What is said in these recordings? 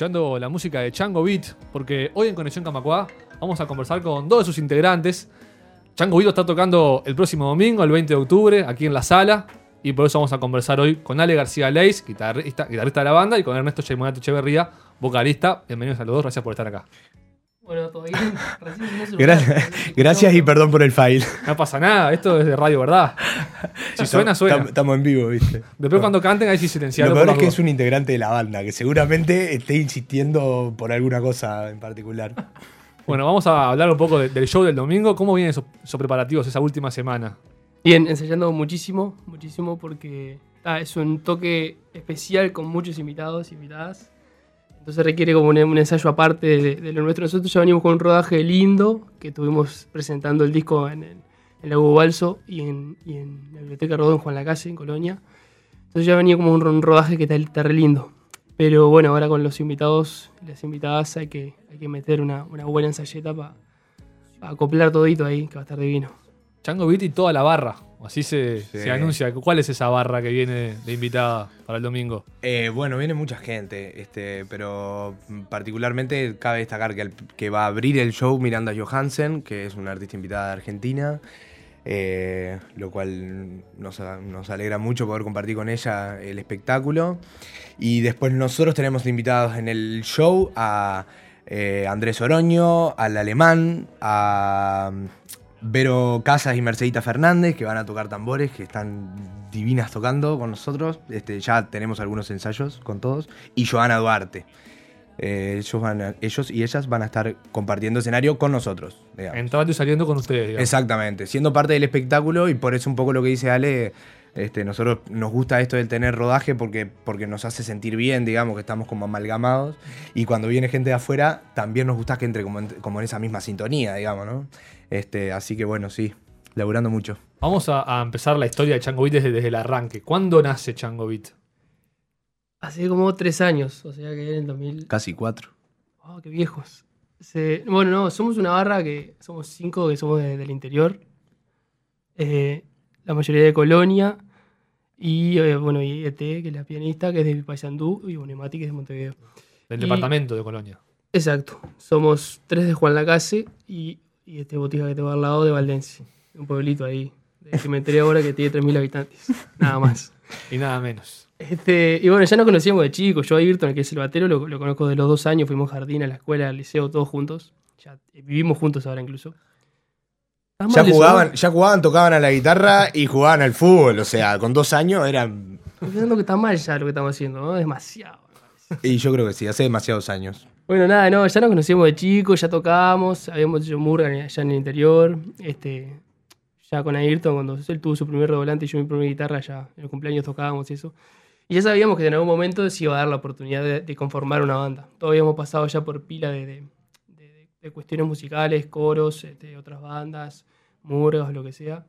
Escuchando la música de Chango Beat, porque hoy en Conexión Camacuá vamos a conversar con dos de sus integrantes. Chango Beat está tocando el próximo domingo, el 20 de octubre, aquí en la sala. Y por eso vamos a conversar hoy con Ale García Leis, guitarrista, guitarrista de la banda, y con Ernesto Chaymonato Echeverría, vocalista. Bienvenidos a los dos, gracias por estar acá. Bueno, todo bien. Recién Gracias, gracias y perdón por el file. No pasa nada, esto es de radio, ¿verdad? Si suena, suena. Estamos en vivo, ¿viste? Después cuando canten, ahí sí Lo silenciarlo. peor por es que es un integrante de la banda, que seguramente esté insistiendo por alguna cosa en particular. Bueno, vamos a hablar un poco de- del show del domingo. ¿Cómo vienen esos, esos preparativos esa última semana? Bien, ensayando muchísimo, muchísimo porque ah, es un toque especial con muchos invitados, invitadas. Entonces requiere como un, un ensayo aparte de, de lo nuestro. Nosotros ya venimos con un rodaje lindo que estuvimos presentando el disco en, el- en la Hugo Balso y en, y en la Biblioteca Rodó en Juan Lacase, en Colonia. Entonces ya venía como un, un rodaje que está, está re lindo. Pero bueno, ahora con los invitados y las invitadas hay que, hay que meter una, una buena ensayeta para acoplar todito ahí, que va a estar divino. Chango Beat y toda la barra. Así se, Sí. se anuncia. ¿Cuál es esa barra que viene de invitada para el domingo? Eh, bueno, viene mucha gente, este, pero particularmente cabe destacar que, el- que va a abrir el show Miranda Johansen, que es una artista invitada de Argentina, eh, lo cual nos, alegra mucho poder compartir con ella el espectáculo. Y después nosotros tenemos invitados en el show a eh, Andrés Oroño, al Alemán, a Vero Casas y Mercedita Fernández, que van a tocar tambores, que están divinas tocando con nosotros. Este, ya tenemos algunos ensayos con todos. Y Joana Duarte. Eh, ellos, van a- ellos y ellas van a estar compartiendo escenario con nosotros. digamos. Entrando y saliendo con ustedes. digamos. Exactamente, siendo parte del espectáculo y por eso un poco lo que dice Ale, este, nosotros nos gusta esto del tener rodaje porque, porque nos hace sentir bien, digamos, que estamos como amalgamados y cuando viene gente de afuera también nos gusta que entre como en, como en esa misma sintonía, digamos, ¿no? Este, así que bueno, sí, laburando mucho. Vamos a, a empezar la historia de Chango Beat desde, desde el arranque. ¿Cuándo nace Chango Beat? Hace como tres años, o sea que en el 2000. Casi cuatro. ¡Wow, qué viejos! Se- bueno, no, somos una barra que somos cinco que somos de- del interior. Eh, la mayoría de Colonia. Y eh, bueno, y ET, que es la pianista, que es de Paysandú. Y bueno, y Mati, que es de Montevideo. Del Y- departamento de Colonia. Exacto. Somos tres de Juan Lacase y, y este botija que tengo al lado de Valdense. Un pueblito ahí. De que me enteré ahora que tiene 3.000 habitantes. Nada más. Y nada menos. Este, y bueno, ya nos conocíamos de chicos. Yo a Ayrton, que es el batero, lo, lo conozco de los dos años. Fuimos jardín, a la escuela, al liceo, todos juntos. Ya eh, vivimos juntos ahora incluso. ¿Estás Ya jugaban, ya jugaban, tocaban a la guitarra y jugaban al fútbol, o sea, con dos años eran... Estoy pensando que está mal ya lo que estamos haciendo, ¿no? Demasiado. Y yo creo que sí, hace demasiados años. Bueno, nada, no, ya nos conocíamos de chicos, ya tocábamos, habíamos hecho murga allá en el interior. Este, ya con Ayrton, cuando él tuvo su primer revolante y yo mi primera guitarra, ya en el cumpleaños tocábamos y eso. Y ya sabíamos que en algún momento se iba a dar la oportunidad de, de conformar una banda. Todos habíamos pasado ya por pila de, de- de- de cuestiones musicales, coros, este, otras bandas, murgas, lo que sea.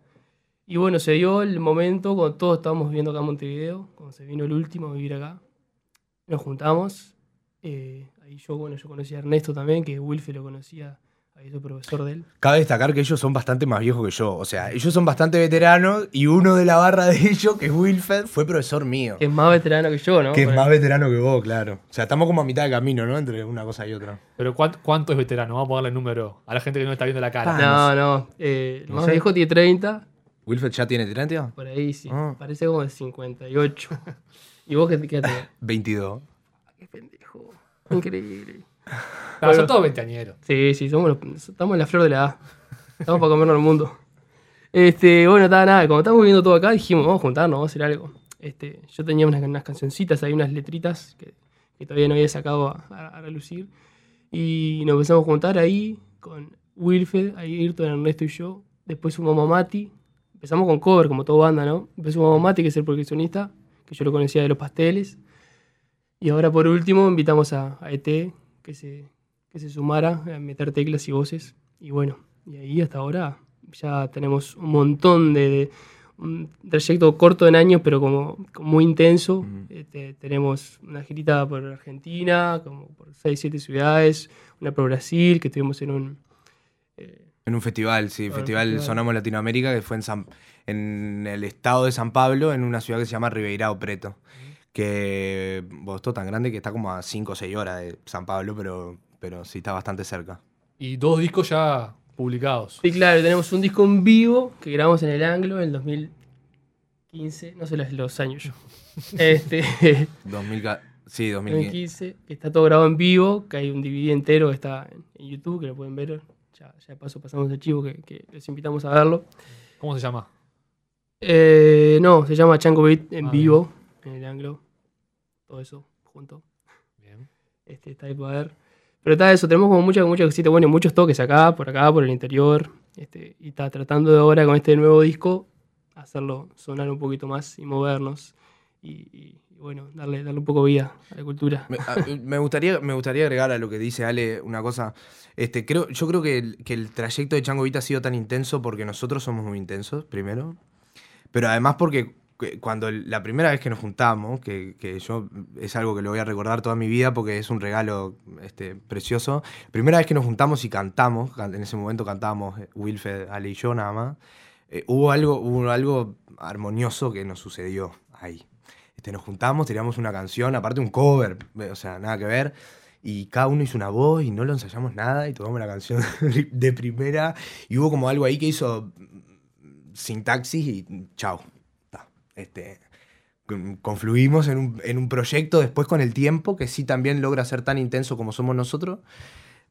Y bueno, se dio el momento cuando todos estábamos viviendo acá en Montevideo, cuando se vino el último a vivir acá. Nos juntamos. eh, ahí yo, bueno, yo conocí a Ernesto también, que Wilfe lo conocía había sido profesor de él. Cabe destacar que ellos son bastante más viejos que yo. O sea, ellos son bastante veteranos y uno de la barra de ellos, que es Wilfred, fue profesor mío. Que es más veterano que yo, ¿no? Que es más veterano que vos, claro. O sea, estamos como a mitad de camino, ¿no? Entre una cosa y otra. Pero ¿cuánto, cuánto es veterano? Vamos a ponerle número a la gente que no está viendo la cara. No, no. eh, el No más sé. viejo tiene 30, ¿Wilfred ya tiene 30? por ahí sí. Ah. Parece como de 58. ¿Y vos qué, qué tenés? 22. Qué pendejo. Increíble. Ah, son todos veinteañeros. Sí, sí, somos los- estamos en la flor de la edad. Estamos para comernos el mundo. Este, bueno, nada, nada, como estamos viendo todo acá, dijimos, vamos a juntarnos, vamos a hacer algo. Este, yo tenía unas, unas cancioncitas, hay unas letritas que, que todavía no había sacado a, a- a relucir. Y nos empezamos a juntar ahí con Wilfred, ahí Ayrton, Ernesto y yo. Después sumamos a Mati. Empezamos con cover, como toda banda, ¿no? Después sumamos a Mati, que es el percusionista, que yo lo conocía de los pasteles. Y ahora por último invitamos a, a ET, que se, que se sumara a meter teclas y voces. Y bueno, y ahí hasta ahora ya tenemos un montón de, de- un trayecto corto en años, pero como, como muy intenso. Este, tenemos una girita por Argentina, como por 6, 7 ciudades, una por Brasil, que estuvimos en un... eh, En un festival, sí, festival festival. Sonamos Latinoamérica, que fue en, San- en el estado de San Pablo, en una ciudad que se llama Ribeirão Preto. Esto es tan grande que está como a 5 o 6 horas de San Pablo, pero, pero sí está bastante cerca. Y dos discos ya publicados. Sí, claro, tenemos un disco en vivo que grabamos en el Anglo en el 2015, no sé los, los años yo. Este, 2000, ca- sí, 2015. 2015, que está todo grabado en vivo, que hay un DVD entero que está en, YouTube, que lo pueden ver. Ya, ya de paso pasamos el archivo que, que les invitamos a verlo. ¿Cómo se llama? Eh, no, se llama Chango Beat en Ah, vivo, en el Anglo. Todo eso junto. Bien. Este, está ahí para ver. Pero está eso, tenemos como muchas, muchas cositas, bueno, muchos toques acá, por acá, por el interior. Este, y está tratando de ahora con este nuevo disco hacerlo sonar un poquito más y movernos. Y, y- y bueno, darle, darle un poco vida a la cultura. Me, a- me gustaría, me gustaría agregar a lo que dice Ale una cosa. Este, creo, yo creo que el, que el trayecto de Chango Vita ha sido tan intenso porque nosotros somos muy intensos, primero. Pero además porque que- cuando la primera vez que nos juntamos, que, que yo es algo que lo voy a recordar toda mi vida porque es un regalo este, precioso. Primera vez que nos juntamos y cantamos, can- en ese momento cantábamos eh, Wilfred, Ale y yo nada más. eh, hubo, algo, hubo algo armonioso que nos sucedió ahí. Este, nos juntamos, tiramos una canción, aparte un cover, o sea, nada que ver. Y cada uno hizo una voz y no lo ensayamos nada y tomamos la canción de primera. Y hubo como algo ahí que hizo mm, sintaxis y chao. Este, con- confluimos en un, proyecto después con el tiempo que sí también logra ser tan intenso como somos nosotros.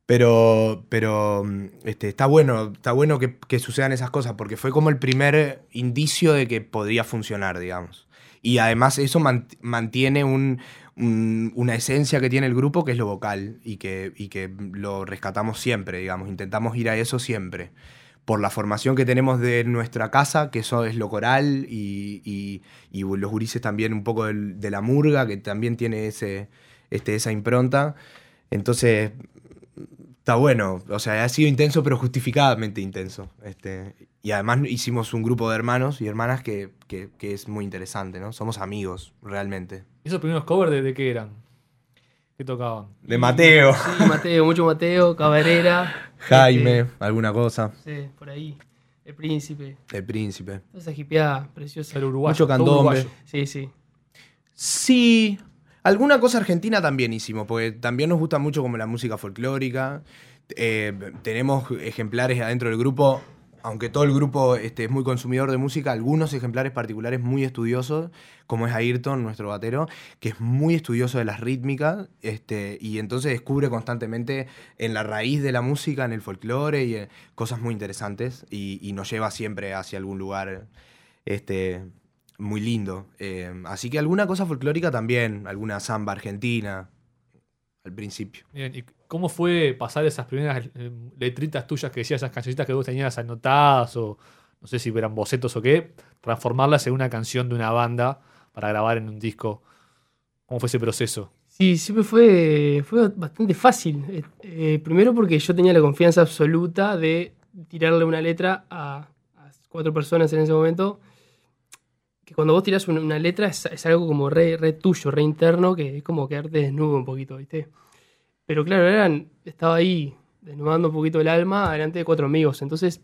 Pero, pero mm, este, está bueno, está bueno que, sucedan esas cosas porque fue como el primer indicio de que podría funcionar, digamos. Y además eso mant- mantiene un- un- una esencia que tiene el grupo que es lo vocal y que, y que lo rescatamos siempre, digamos. Intentamos ir a eso siempre. Por la formación que tenemos de nuestra casa, que eso es lo coral, y, y- y los gurises también un poco de la murga, que también tiene ese, este, esa impronta. Entonces, está bueno. O sea, ha sido intenso, pero justificadamente intenso. Este, y además hicimos un grupo de hermanos y hermanas que, que- es muy interesante, ¿no? Somos amigos, realmente. ¿Esos primeros covers de qué eran? ¿Qué tocaban? De Mateo, Sí, Mateo, mucho Mateo, Cabrera. Jaime, alguna cosa. Sí, por ahí. El príncipe. El príncipe. Esa hipeada preciosa. Era uruguayo. Mucho candombe. uruguayo. Sí, sí. Sí. Alguna cosa argentina también hicimos, porque también nos gusta mucho como la música folclórica. Eh, tenemos ejemplares adentro del grupo, aunque todo el grupo este, es muy consumidor de música, algunos ejemplares particulares muy estudiosos, como es Ayrton, nuestro batero, que es muy estudioso de las rítmicas, este, y entonces descubre constantemente en la raíz de la música, en el folclore, y eh, cosas muy interesantes, y, nos lleva siempre hacia algún lugar este, muy lindo. Eh, así que alguna cosa folclórica también, alguna samba argentina, al principio. Bien, ¿y cómo fue pasar esas primeras eh, letritas tuyas que decías, esas cancioncitas que vos tenías anotadas o no sé si eran bocetos o qué, transformarlas en una canción de una banda para grabar en un disco? ¿Cómo fue ese proceso? Sí, siempre fue, fue bastante fácil. Eh, eh, primero porque yo tenía la confianza absoluta de tirarle una letra a, a cuatro personas en ese momento. Que cuando vos tirás una, letra es, es algo como re, re tuyo, re interno, que es como quedarte desnudo un poquito, ¿viste? Pero claro, eran, estaba ahí desnudando un poquito el alma delante de cuatro amigos. Entonces,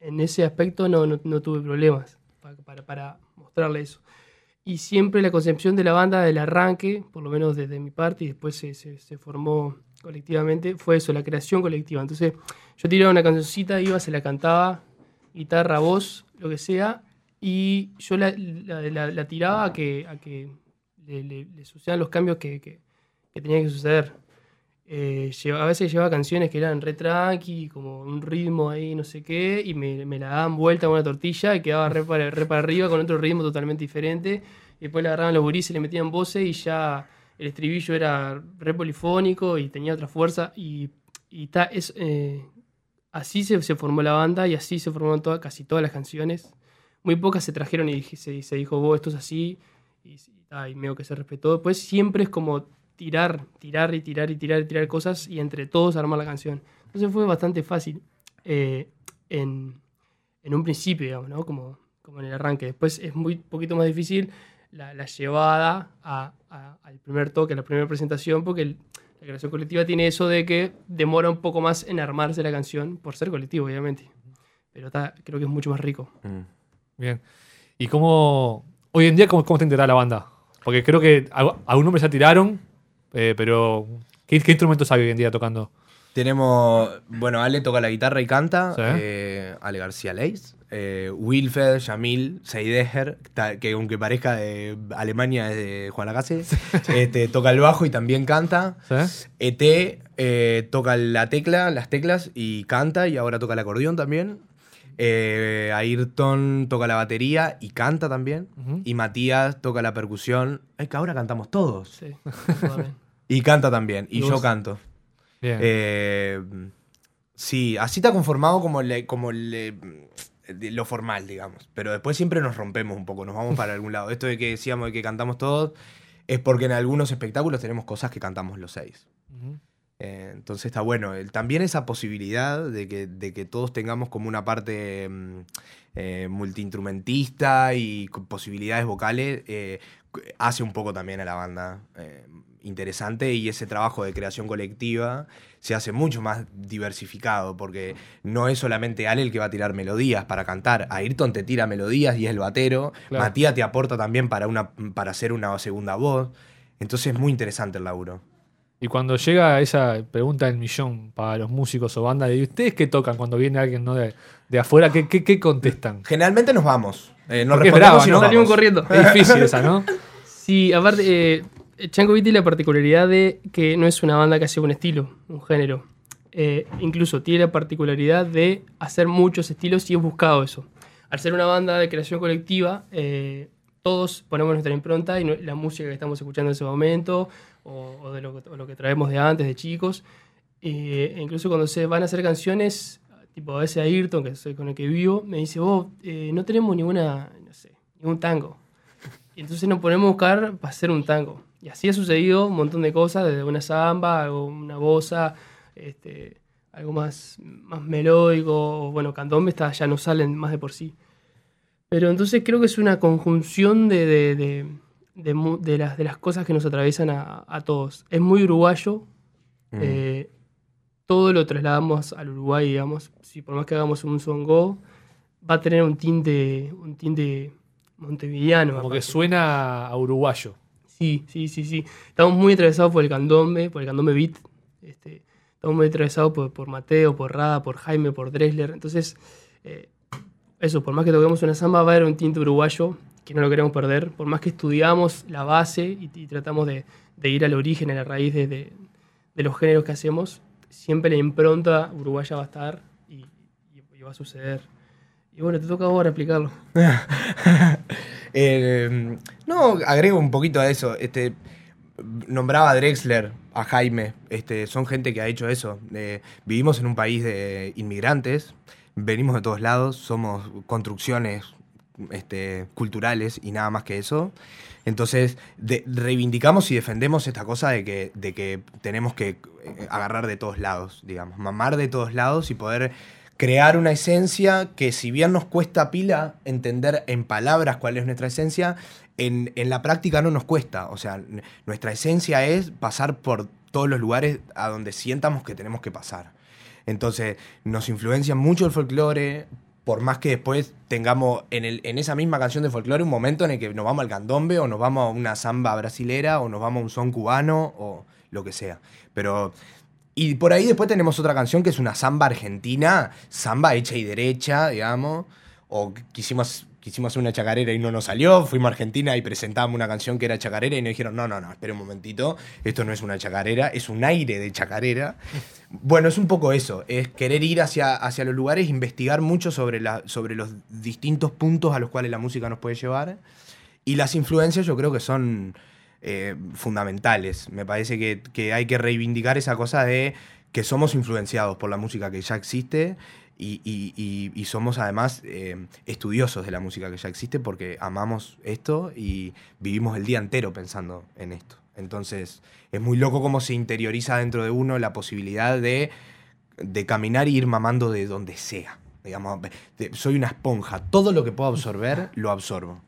en ese aspecto no, no, no tuve problemas para, para, para mostrarle eso. Y siempre la concepción de la banda del arranque, por lo menos desde mi parte, y después se, se, se formó colectivamente, fue eso, la creación colectiva. Entonces, yo tiraba una cancioncita, iba, se la cantaba, guitarra, voz, lo que sea, y yo la, la, la- la tiraba a que, a que le, le- le sucedan los cambios que, que, que tenían que suceder. Eh, a veces llevaba canciones que eran re tranqui, como un ritmo ahí, no sé qué, y me, me la daban vuelta con una tortilla y quedaba re para, re para arriba con otro ritmo totalmente diferente. Y después le agarraban los gurises, le metían voces y ya el estribillo era re polifónico y tenía otra fuerza. Y, y ta- es, eh, así se, se formó la banda y así se formaron toda- casi todas las canciones. Muy pocas se trajeron y se, dijo, vos, esto es así, y, y, y medio que se respetó. Después siempre es como tirar, tirar y tirar y tirar y tirar cosas y entre todos armar la canción. Entonces fue bastante fácil eh, en, en un principio, digamos, ¿no? Como, como en el arranque. Después es muy poquito más difícil la, la llevada a- a- al primer toque, a la primera presentación, porque el- la creación colectiva tiene eso de que demora un poco más en armarse la canción, por ser colectivo, obviamente. Pero ta, creo que es mucho más rico. Mm. Bien. ¿Y cómo. Hoy en día, cómo, cómo está integrada la banda? Porque creo que alg- algún nombre ya tiraron, eh, pero. ¿qué, qué instrumentos hay hoy en día tocando? Tenemos, bueno, Ale toca la guitarra y canta, Sí. eh, Ale García Leis, eh, Wilfred, Yamil, Seideher, que aunque parezca de Alemania es de Juan Lacase, este, toca el bajo y también canta. ¿Sí? ET eh, toca la tecla, las teclas y canta y ahora toca el acordeón también. Eh, Ayrton toca la batería y canta también. Y Matías toca la percusión. Ay, que ahora cantamos todos. Sí. Y canta también. Y, ¿Y yo canto. Bien. Eh, sí, así está conformado como, le- como le- lo formal, digamos. Pero después siempre nos rompemos un poco, nos vamos para algún lado. Esto de que decíamos de que cantamos todos es porque en algunos espectáculos tenemos cosas que cantamos los seis. Eh, entonces está bueno. El- también esa posibilidad de que, de que todos tengamos como una parte mm, eh, multiinstrumentista y con posibilidades vocales eh, hace un poco también a la banda interesante y ese trabajo de creación colectiva se hace mucho más diversificado porque no es solamente Ale el que va a tirar melodías para cantar. Ayrton te tira melodías y es el batero. Claro. Matías te aporta también para, una, para hacer una segunda voz. Entonces es muy interesante el laburo. Y cuando llega esa pregunta del millón para los músicos o bandas, ¿y ustedes qué tocan cuando viene alguien ¿no? de, de afuera? ¿Qué, qué, qué contestan? Generalmente nos vamos. Eh, nos Porque es respondemos brava, y ¿no? nos Salimos vamos. corriendo. Es difícil esa, ¿no? Sí, aparte, eh, Chango Beat tiene la particularidad de que no es una banda que hace un estilo, un género. Eh, incluso tiene la particularidad de hacer muchos estilos y he buscado eso. Al ser una banda de creación colectiva, eh, todos ponemos nuestra impronta y la música que estamos escuchando en ese momento, o, de lo, que- traemos de antes, de chicos. E incluso cuando se van a hacer canciones, tipo a veces Ayrton, que soy con el que vivo, me dice, vos, eh, no tenemos ninguna, no sé, ningún tango. Y entonces nos ponemos a buscar para hacer un tango. Y así ha sucedido un montón de cosas, desde una samba, una bosa, este, algo más, más melódico, bueno, candombe está, ya no salen más de por sí. Pero entonces creo que es una conjunción de, de, de, de las, de las cosas que nos atraviesan a, a todos. Es muy uruguayo, Mm. eh, todo lo trasladamos al Uruguay, digamos. Si por más que hagamos un songo, va a tener un tinte, un tinte montevideano. Como que suena a uruguayo. Sí, sí, sí, sí. Estamos muy atravesados por el candombe, por el candombe beat. Este, estamos muy atravesados por, por Mateo, por Rada, por Jaime, por Dressler. Entonces, eh, eso, por más que toquemos una samba, va a haber un tinte uruguayo que no lo queremos perder. Por más que estudiamos la base y, y tratamos de, de ir al origen, a la raíz de, de- de los géneros que hacemos, siempre la impronta uruguaya va a estar y, y- y va a suceder. Y bueno, te toca ahora explicarlo. Eh, no, agrego un poquito a eso. Este, nombraba a Drexler, a Jaime. Este, son gente que ha hecho eso. Eh, vivimos en un país de inmigrantes. Venimos de todos lados. Somos construcciones este, culturales y nada más que eso. Entonces, reivindicamos y defendemos esta cosa de que, de que tenemos que eh, agarrar de todos lados, digamos, mamar de todos lados y poder crear una esencia que si bien nos cuesta pila entender en palabras cuál es nuestra esencia, en, en la práctica no nos cuesta. O sea, nuestra esencia es pasar por todos los lugares a donde sientamos que tenemos que pasar. Entonces, nos influencia mucho el folclore, por más que después tengamos en, el, en esa misma canción de folclore un momento en el que nos vamos al candombe, o nos vamos a una samba brasilera, o nos vamos a un son cubano, o lo que sea. Pero. Y por ahí después tenemos otra canción que es una samba argentina, samba hecha y derecha, digamos. O quisimos, quisimos hacer una chacarera y no nos salió. Fuimos a Argentina y presentamos una canción que era chacarera y nos dijeron, no, no, no, espera un momentito, esto no es una chacarera, es un aire de chacarera. Bueno, es un poco eso, es querer ir hacia, hacia los lugares, investigar mucho sobre, la, sobre los distintos puntos a los cuales la música nos puede llevar. Y las influencias yo creo que son eh, fundamentales. Me parece que, que hay que reivindicar esa cosa de que somos influenciados por la música que ya existe y, y- y- y somos además eh, estudiosos de la música que ya existe porque amamos esto y vivimos el día entero pensando en esto. Entonces es muy loco cómo se interioriza dentro de uno la posibilidad de, de caminar y ir mamando de donde sea. Digamos, de- soy una esponja, todo lo que puedo absorber lo absorbo.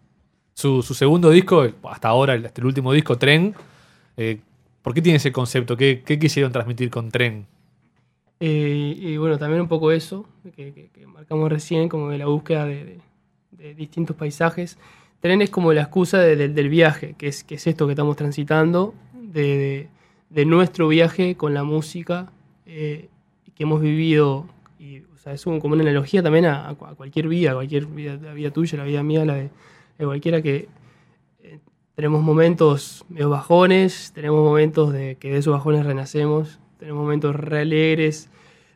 Su, su segundo disco, hasta ahora, el, hasta el último disco, Tren. eh, ¿Por qué tiene ese concepto? ¿Qué, qué quisieron transmitir con Tren? Eh, y bueno, también un poco eso, que, que- marcamos recién, como de la búsqueda de, distintos paisajes. Tren es como la excusa de- de- del viaje, que es, que es esto que estamos transitando, de, nuestro viaje con la música eh, que hemos vivido. Y, o sea, es un- como una analogía también a, a cu- a cualquier vida, a cualquier vida, la vida tuya, la vida mía, la de, de cualquiera que eh, tenemos momentos medio bajones, tenemos momentos de que de esos bajones renacemos, tenemos momentos re alegres,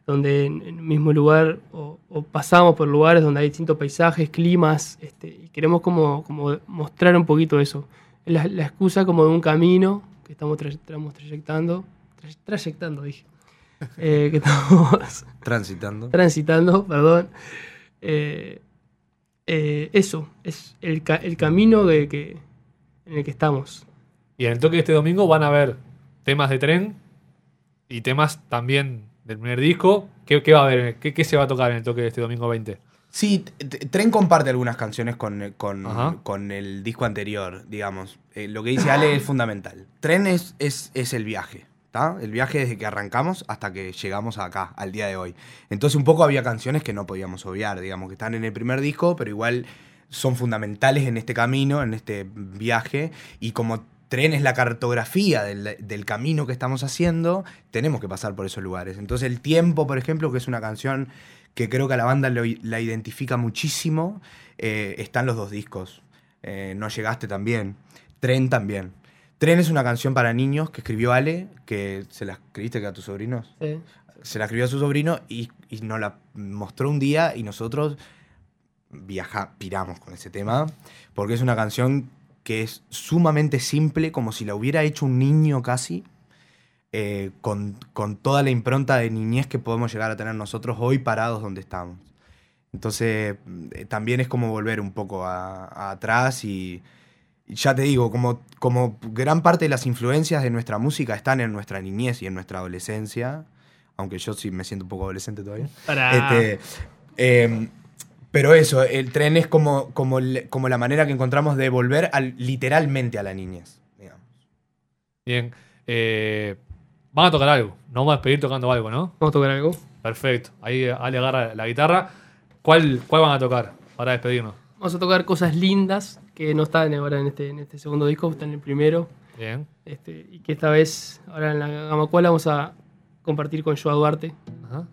donde en, el mismo lugar o, o pasamos por lugares donde hay distintos paisajes, climas, este, y queremos como, como mostrar un poquito eso. Es la, la excusa como de un camino que estamos, tra- estamos trayectando, tra- trayectando dije, Eh, que estamos Transitando. transitando, perdón. Eh, eh, eso, es el, ca- el camino que- en el que estamos. Y en el toque de este domingo van a ver temas de Tren y temas también del primer disco. ¿Qué, qué va a haber? ¿Qué, qué se va a tocar en el toque de este domingo 20? Sí, Tren comparte algunas canciones con, con, con el disco anterior, digamos. Eh, lo que dice Ale es fundamental. Tren es, es, es el viaje, ¿está? El viaje desde que arrancamos hasta que llegamos acá, al día de hoy. Entonces un poco había canciones que no podíamos obviar, digamos, que están en el primer disco, pero igual son fundamentales en este camino, en este viaje, y como Tren es la cartografía del, del camino que estamos haciendo, tenemos que pasar por esos lugares. Entonces el tiempo, por ejemplo, que es una canción que creo que a la banda lo- la identifica muchísimo, eh, están los dos discos. Eh, no llegaste también. Tren también. Tren es una canción para niños que escribió Ale, que se la escribiste que a tus sobrinos. Sí. Se la escribió a su sobrino y, y nos la mostró un día y nosotros viaja, piramos con ese tema, porque es una canción que es sumamente simple, como si la hubiera hecho un niño casi, eh, con, con toda la impronta de niñez que podemos llegar a tener nosotros hoy parados donde estamos. Entonces, eh, también es como volver un poco a- a atrás y, y ya te digo, como, como gran parte de las influencias de nuestra música están en nuestra niñez y en nuestra adolescencia, aunque yo sí me siento un poco adolescente todavía. Para... Este, eh, pero eso, el tren es como, como, como la manera que encontramos de volver al- literalmente a la niñez. digamos. Bien. eh, van a tocar algo. Nos vamos a despedir tocando algo, ¿no? Vamos a tocar algo. Perfecto. Ahí Ale agarra la guitarra. ¿Cuál, cuál van a tocar para despedirnos? Vamos a tocar cosas lindas que no están ahora en este, en este segundo disco, están en el primero. Bien. Este, y que esta vez, ahora en la Gamacuala, vamos a compartir con Joa Duarte. Ajá.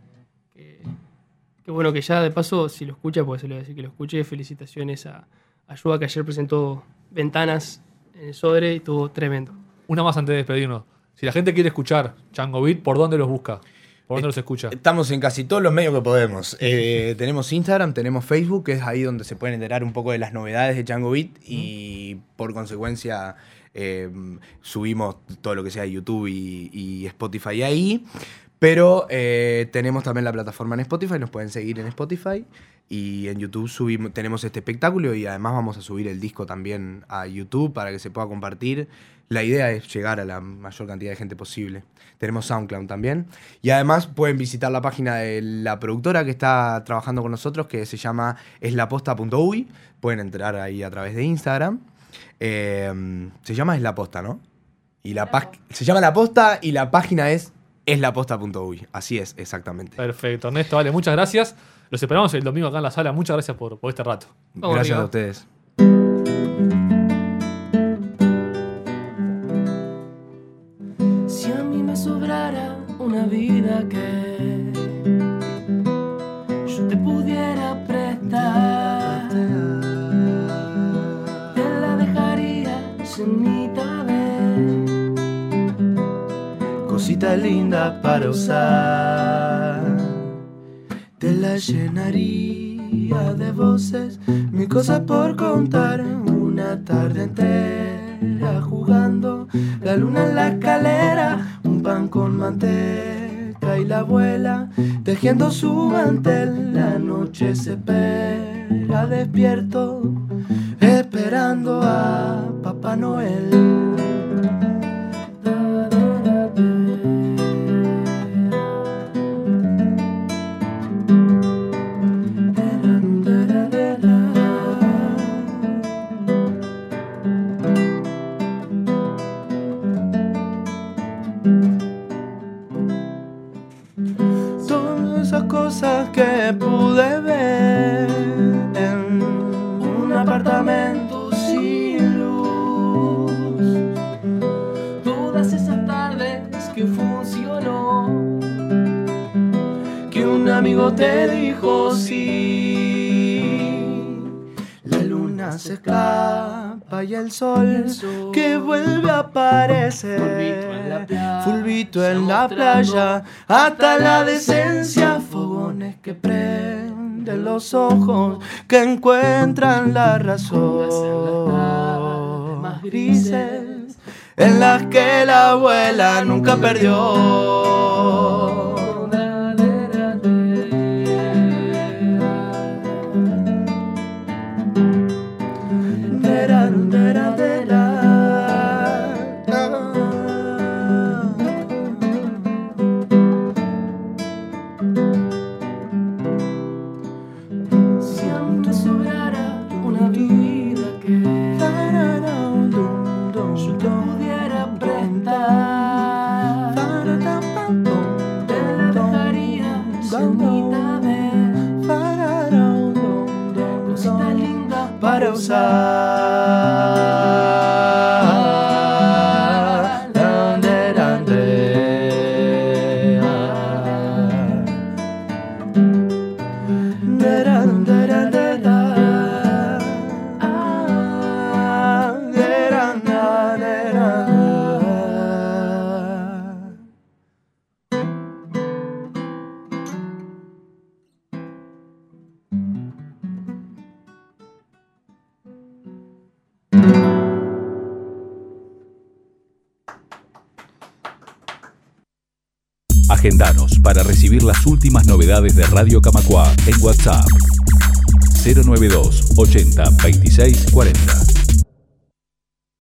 Que, que bueno, que ya de paso, si lo escucha, pues se le voy a decir que lo escuche. Felicitaciones a, a Joa, que ayer presentó Ventanas en el Sodre y estuvo tremendo. Una más antes de despedirnos. Si la gente quiere escuchar Chango Beat, ¿por dónde los busca? ¿Por dónde los escucha? Estamos en casi todos los medios que podemos. Eh, tenemos Instagram, tenemos Facebook, que es ahí donde se pueden enterar un poco de las novedades de Django Beat y por consecuencia eh, subimos todo lo que sea YouTube y, y Spotify ahí. Pero eh, tenemos también la plataforma en Spotify, nos pueden seguir en Spotify y en YouTube subimos, tenemos este espectáculo y además vamos a subir el disco también a YouTube para que se pueda compartir. La idea es llegar a la mayor cantidad de gente posible. Tenemos SoundCloud también. Y además pueden visitar la página de la productora que está trabajando con nosotros, que se llama eslaposta.uy. Pueden entrar ahí a través de Instagram. Eh, se llama Es la Posta, ¿no? Y la se llama La Posta y la página es es laposta.uy. Así es, exactamente. Perfecto. Ernesto, vale, muchas gracias. Los esperamos el domingo acá en la sala. Muchas gracias por, por este rato. Vamos Gracias arriba. a ustedes. Si a mí me sobrara una vida que cosita linda para usar. Te la llenaría de voces, mi cosa por contar. Una tarde entera jugando, la luna en la escalera, un pan con manteca y la abuela tejiendo su mantel. La noche se espera despierto, esperando a Papá Noel. Cosas que pude ver en un apartamento sin luz. todas esas tardes que funcionó. que un amigo te dijo sí. La luna se escapa y el sol que vuelve a aparecer. Fulvito en la playa, hasta la decencia, que prenden los ojos, que encuentran la razón. Más grises, en las que la abuela nunca perdió. Novedades de Radio Camacua en WhatsApp 092 80 26 40.